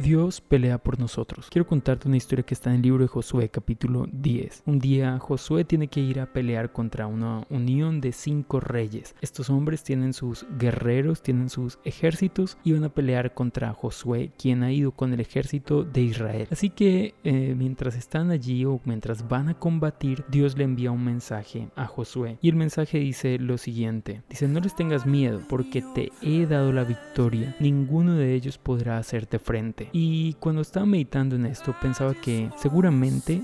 Dios pelea por nosotros. Quiero contarte una historia que está en el libro de Josué capítulo 10. Un día Josué tiene que ir a pelear contra una unión de cinco reyes. Estos hombres tienen sus guerreros, tienen sus ejércitos y van a pelear contra Josué, quien ha ido con el ejército de Israel. Así que eh, mientras están allí o mientras van a combatir, Dios le envía un mensaje a Josué. Y el mensaje dice lo siguiente. Dice, no les tengas miedo porque te he dado la victoria. Ninguno de ellos podrá hacerte frente. Y cuando estaba meditando en esto, pensaba que seguramente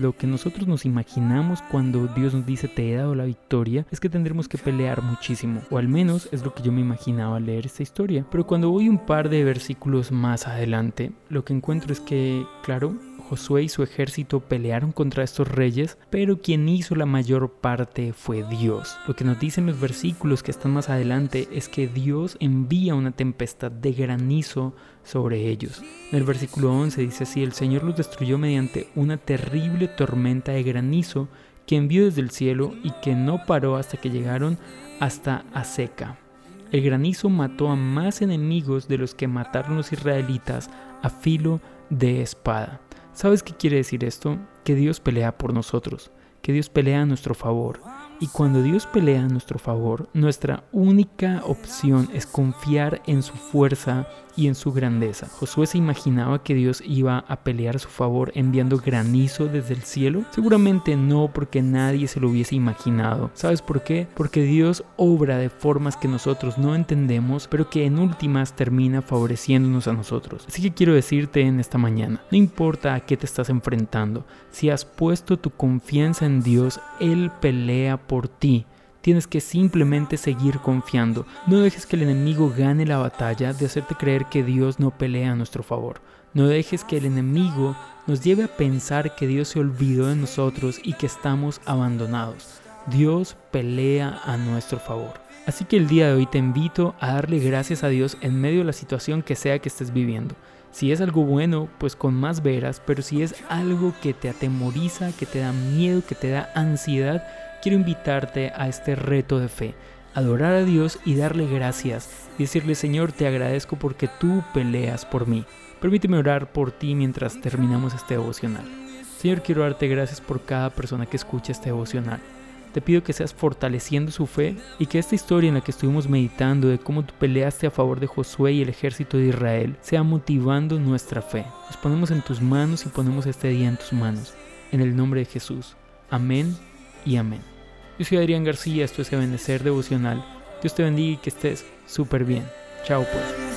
lo que nosotros nos imaginamos cuando Dios nos dice te he dado la victoria es que tendremos que pelear muchísimo. O al menos es lo que yo me imaginaba al leer esta historia. Pero cuando voy un par de versículos más adelante, lo que encuentro es que, claro, Josué y su ejército pelearon contra estos reyes, pero quien hizo la mayor parte fue Dios. Lo que nos dicen los versículos que están más adelante es que Dios envía una tempestad de granizo sobre ellos. En el versículo 11 dice así, el Señor los destruyó mediante una terrible tormenta de granizo que envió desde el cielo y que no paró hasta que llegaron hasta Aseca. El granizo mató a más enemigos de los que mataron los israelitas a filo de espada. ¿Sabes qué quiere decir esto? Que Dios pelea por nosotros, que Dios pelea a nuestro favor. Y cuando Dios pelea a nuestro favor, nuestra única opción es confiar en su fuerza y en su grandeza. Josué se imaginaba que Dios iba a pelear a su favor enviando granizo desde el cielo. Seguramente no porque nadie se lo hubiese imaginado. ¿Sabes por qué? Porque Dios obra de formas que nosotros no entendemos, pero que en últimas termina favoreciéndonos a nosotros. Así que quiero decirte en esta mañana, no importa a qué te estás enfrentando, si has puesto tu confianza en Dios, Él pelea por ti. Tienes que simplemente seguir confiando. No dejes que el enemigo gane la batalla de hacerte creer que Dios no pelea a nuestro favor. No dejes que el enemigo nos lleve a pensar que Dios se olvidó de nosotros y que estamos abandonados. Dios pelea a nuestro favor. Así que el día de hoy te invito a darle gracias a Dios en medio de la situación que sea que estés viviendo. Si es algo bueno, pues con más veras, pero si es algo que te atemoriza, que te da miedo, que te da ansiedad, quiero invitarte a este reto de fe, adorar a Dios y darle gracias y decirle Señor te agradezco porque tú peleas por mí. Permíteme orar por ti mientras terminamos este devocional. Señor, quiero darte gracias por cada persona que escucha este devocional. Te pido que seas fortaleciendo su fe y que esta historia en la que estuvimos meditando de cómo tú peleaste a favor de Josué y el ejército de Israel sea motivando nuestra fe. Nos ponemos en tus manos y ponemos este día en tus manos. En el nombre de Jesús. Amén y amén. Yo soy Adrián García, esto es Benecer Devocional. Dios te bendiga y que estés súper bien. Chao pues.